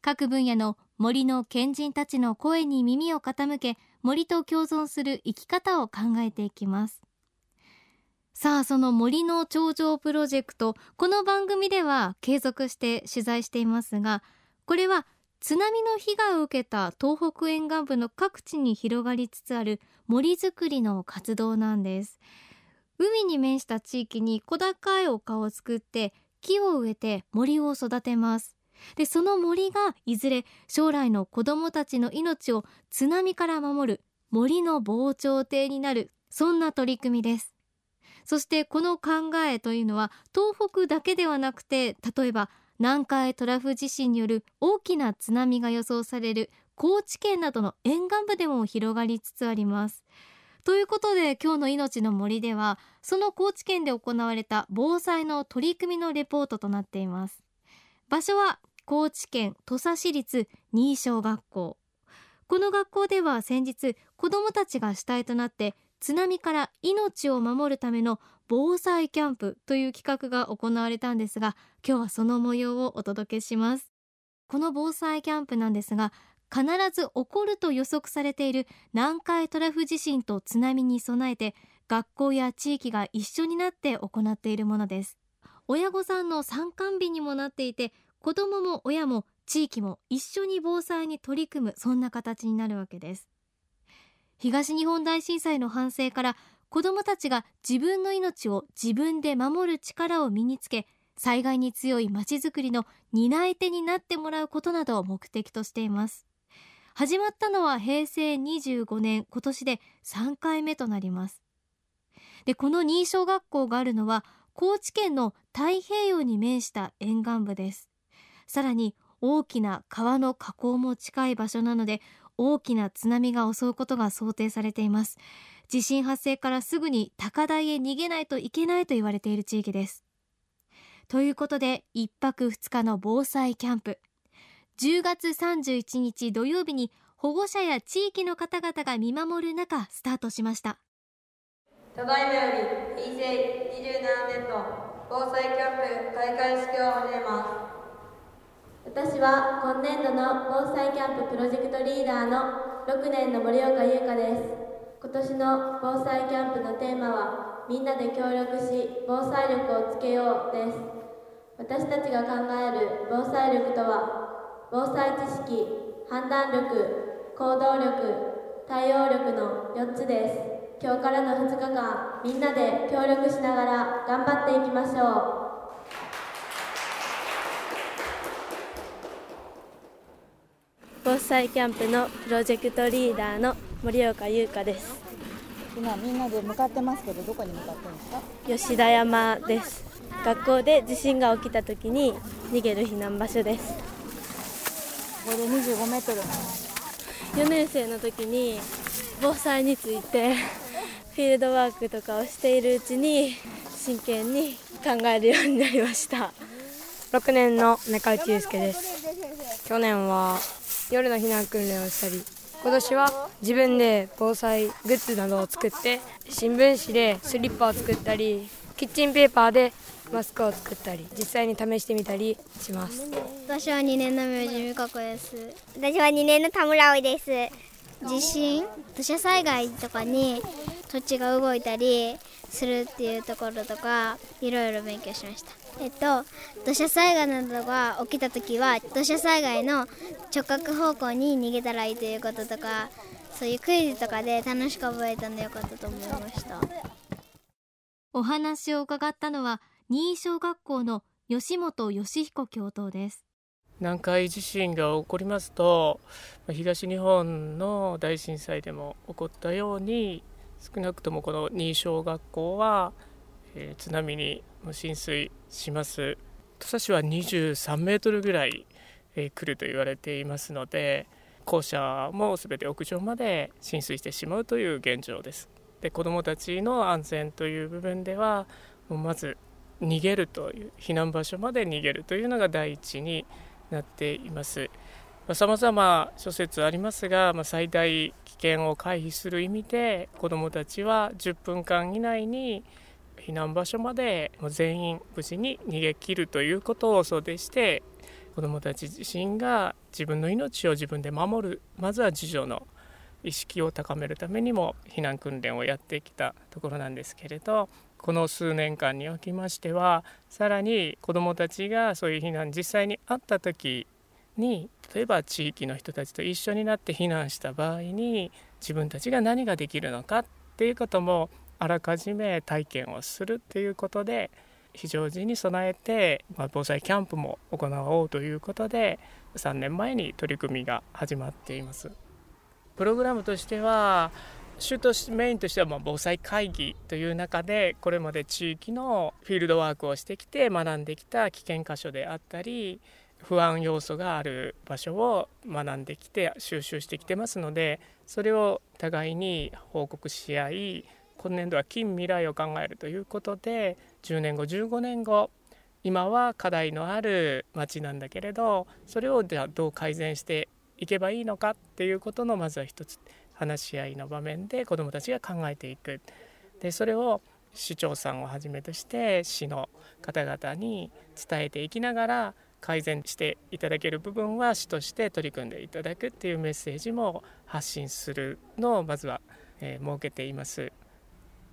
各分野の森の賢人たちの声に耳を傾け森と共存する生き方を考えていきます。さあその森の頂上プロジェクトこの番組では継続して取材していますがこれは津波の被害を受けた東北沿岸部の各地に広がりつつある森づくりの活動なんです。海に面した地域に小高い丘を作って木を植えて森を育てます。でその森がいずれ将来の子どもたちの命を津波から守る森の防潮堤になるそんな取り組みです。そしてこの考えというのは東北だけではなくて例えば南海トラフ地震による大きな津波が予想される高知県などの沿岸部でも広がりつつあります。ということで今日の命の森ではその高知県で行われた防災の取り組みのレポートとなっています。場所は高知県土佐市立新小学校この学校では先日子どもたちが主体となって津波から命を守るための防災キャンプという企画が行われたんですが今日はその模様をお届けします。この防災キャンプなんですが必ず起こると予測されている南海トラフ地震と津波に備えて学校や地域が一緒になって行っているものです。親御さんの参観日にもなっていて子どもも親も地域も一緒に防災に取り組むそんな形になるわけです。東日本大震災の反省から子どもたちが自分の命を自分で守る力を身につけ災害に強いまちづくりの担い手になってもらうことなどを目的としています。始まったのは平成25年今年で3回目となります。でこの新小学校があるのは高知県の太平洋に面した沿岸部です。さらに大きな川の河口も近い場所なので大きな津波が襲うことが想定されています。地震発生からすぐに高台へ逃げないといけないと言われている地域です。ということで1泊2日の防災キャンプ。10月31日土曜日に保護者や地域の方々が見守る中スタートしました。ただいまより平成27年の防災キャンプ開会式を始めます。私は今年度の防災キャンププロジェクトリーダーの6年の森岡優香です。今年の防災キャンプのテーマはみんなで協力し防災力をつけようです。私たちが考える防災力とは防災知識判断力行動力対応力の4つです。今日からの2日間みんなで協力しながら頑張っていきましょう。防災キャンプのプロジェクトリーダーの森岡優香です。今みんなで向かってますけどどこに向かってるんですか？吉田山です。学校で地震が起きた時に逃げる避難場所です。ここで25メートル4年生の時に防災についてフィールドワークとかをしているうちに真剣に考えるようになりました。6年の中内祐介です。去年は夜の避難訓練をしたり今年は自分で防災グッズなどを作って新聞紙でスリッパを作ったりキッチンペーパーでマスクを作ったり実際に試してみたりします。私は2年の明治美香子です。私は2年の田村葵です。地震土砂災害とかに土地が動いたりするっていうところとかいろいろ勉強しました。えっと土砂災害などが起きた時は土砂災害の直角方向に逃げたらいいということとかそういうクイズとかで楽しく覚えたんでよかったと思いました。お話を伺ったのは新小学校の吉本義彦教頭です。南海地震が起こりますと東日本の大震災でも起こったように少なくともこの新小学校は、えー、津波に浸水します土佐市は23メートルぐらい来ると言われていますので校舎も全て屋上まで浸水してしまうという現状です。で子どもたちの安全という部分ではもうまず逃げるという避難場所まで逃げるというのが第一になっています。さまざ、ま諸説ありますが、まあ、最大険を回避する意味で子どもたちは10分間以内に避難場所まで全員無事に逃げ切るということを想定して子どもたち自身が自分の命を自分で守るまずは自助の意識を高めるためにも避難訓練をやってきたところなんですけれどこの数年間におきましてはさらに子どもたちがそういう避難実際にあった時に例えば地域の人たちと一緒になって避難した場合に自分たちが何ができるのかっていうこともあらかじめ体験をするっていうことで非常時に備えて、ま、防災キャンプも行おうということで3年前に取り組みが始まっています。プログラムとしては主とメインとしてはまあ防災会議という中でこれまで地域のフィールドワークをしてきて学んできた危険箇所であったり不安要素がある場所を学んできて収集してきてますのでそれを互いに報告し合い今年度は近未来を考えるということで10年後15年後今は課題のある町なんだけれどそれをじゃあどう改善していけばいいのかっていうことのまずは一つ話し合いの場面で子どもたちが考えていく。でそれを市長さんをはじめとして市の方々に伝えていきながら改善していただける部分は市として取り組んでいただくっていうメッセージも発信するのをまずは、えー、設けています。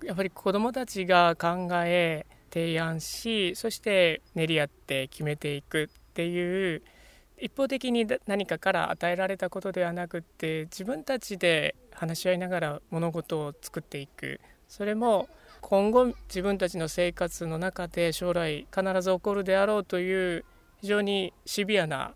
やっぱり子どもたちが考え提案しそして練り合って決めていくっていう一方的に何かから与えられたことではなくって自分たちで話し合いながら物事を作っていくそれも今後自分たちの生活の中で将来必ず起こるであろうという非常にシビアな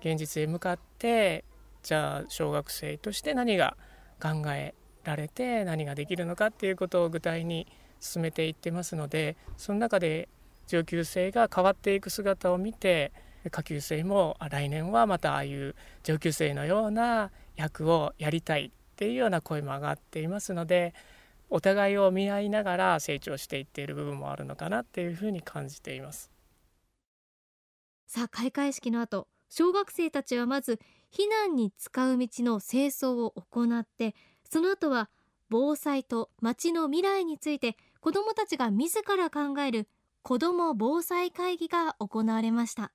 現実へ向かってじゃあ小学生として何が考えられて何ができるのかっていうことを具体に進めていってますのでその中で上級生が変わっていく姿を見て下級生も来年はまたああいう上級生のような役をやりたいっていうような声も上がっていますのでお互いを見合いながら成長していっている部分もあるのかなっていうふうに感じています。さあ開会式の後小学生たちはまず避難に使う道の清掃を行ってその後は防災と町の未来について子どもたちが自ら考える子ども防災会議が行われました。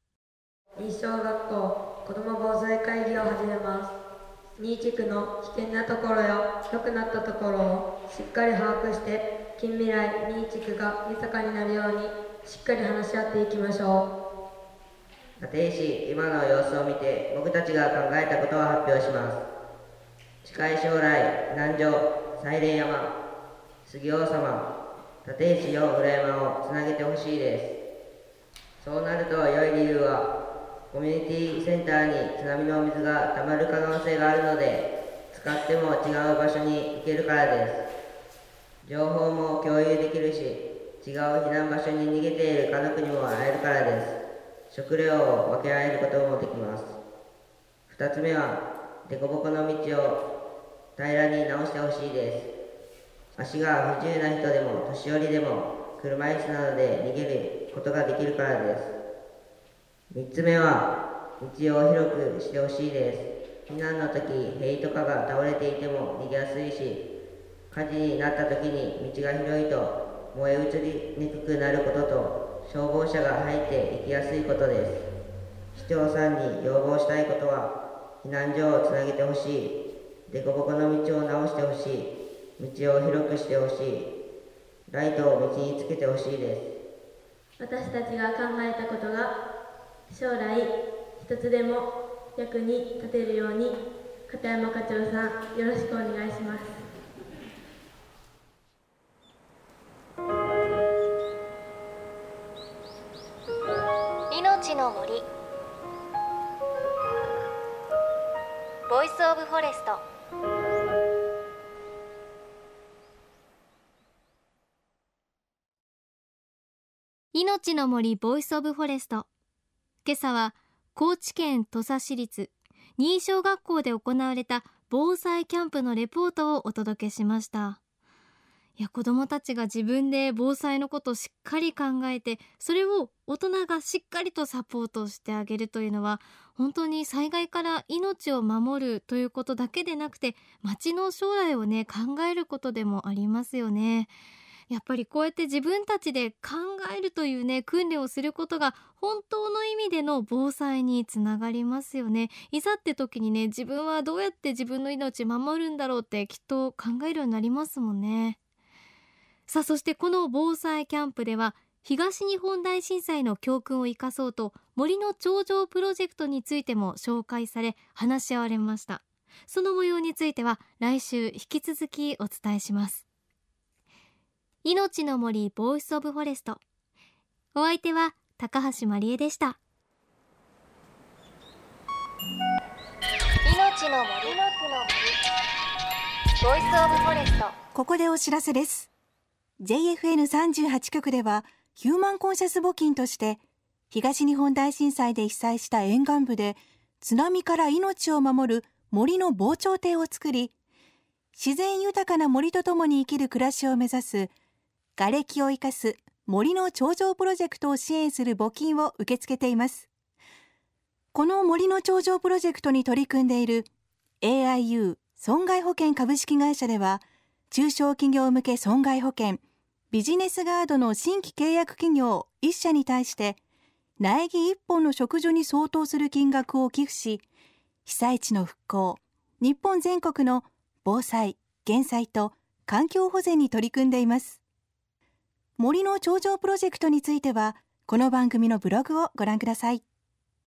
西小学校子ども防災会議を始めます。新地区の危険なところや良くなったところをしっかり把握して近未来新地区が豊かになるようにしっかり話し合っていきましょう。立石今の様子を見て僕たちが考えたことを発表します。近い将来南城西連山杉王様立石よ裏山をつなげてほしいです。そうなると良い理由はコミュニティセンターに津波の水が溜まる可能性があるので使っても違う場所に行けるからです。情報も共有できるし違う避難場所に逃げている家族にも会えるからです。食料を分け合えることもできます。2つ目は凸凹の道を平らに直してほしいです。足が不自由な人でも年寄りでも車椅子などで逃げることができるからです。3つ目は道を広くしてほしいです。避難の時塀とかが倒れていても逃げやすいし火事になった時に道が広いと燃え移りにくくなることと消防車が入って行きやすいことです。市長さんに要望したいことは避難所をつなげてほしい。凸凹の道を直してほしい。道を広くしてほしい。ライトを道につけてほしいです。私たちが考えたことが将来一つでも役に立てるように片山課長さんよろしくお願いします。いのちの森。 Voice of Forest。いのちの森 Voice of Forest。今朝は高知県土佐市立新小学校で行われた防災キャンプのレポートをお届けしました。いや子どもたちが自分で防災のことをしっかり考えてそれを大人がしっかりとサポートしてあげるというのは本当に災害から命を守るということだけでなくて町の将来をね考えることでもありますよね。やっぱりこうやって自分たちで考えるというね訓練をすることが本当の意味での防災につながりますよねいざって時にね自分はどうやって自分の命守るんだろうってきっと考えるようになりますもんねさあそしてこの防災キャンプでは東日本大震災の教訓を生かそうと森の頂上プロジェクトについても紹介され話し合われました。その模様については来週引き続きお伝えします。いのちの森 Voice of Forest。お相手は高橋万里恵でした。いのちの森。の Voice of Forest。ここでお知らせです JFN38 局ではヒューマンコンシャス募金として東日本大震災で被災した沿岸部で津波から命を守る森の防潮堤を作り自然豊かな森とともに生きる暮らしを目指す瓦礫を生かす森の頂上プロジェクトを支援する募金を受け付けています。この森の頂上プロジェクトに取り組んでいる AIU 損害保険株式会社では中小企業向け損害保険ビジネスガードの新規契約企業1社に対して苗木1本の植樹に相当する金額を寄付し被災地の復興日本全国の防災減災と環境保全に取り組んでいます。森の頂上プロジェクトについてはこの番組のブログをご覧ください。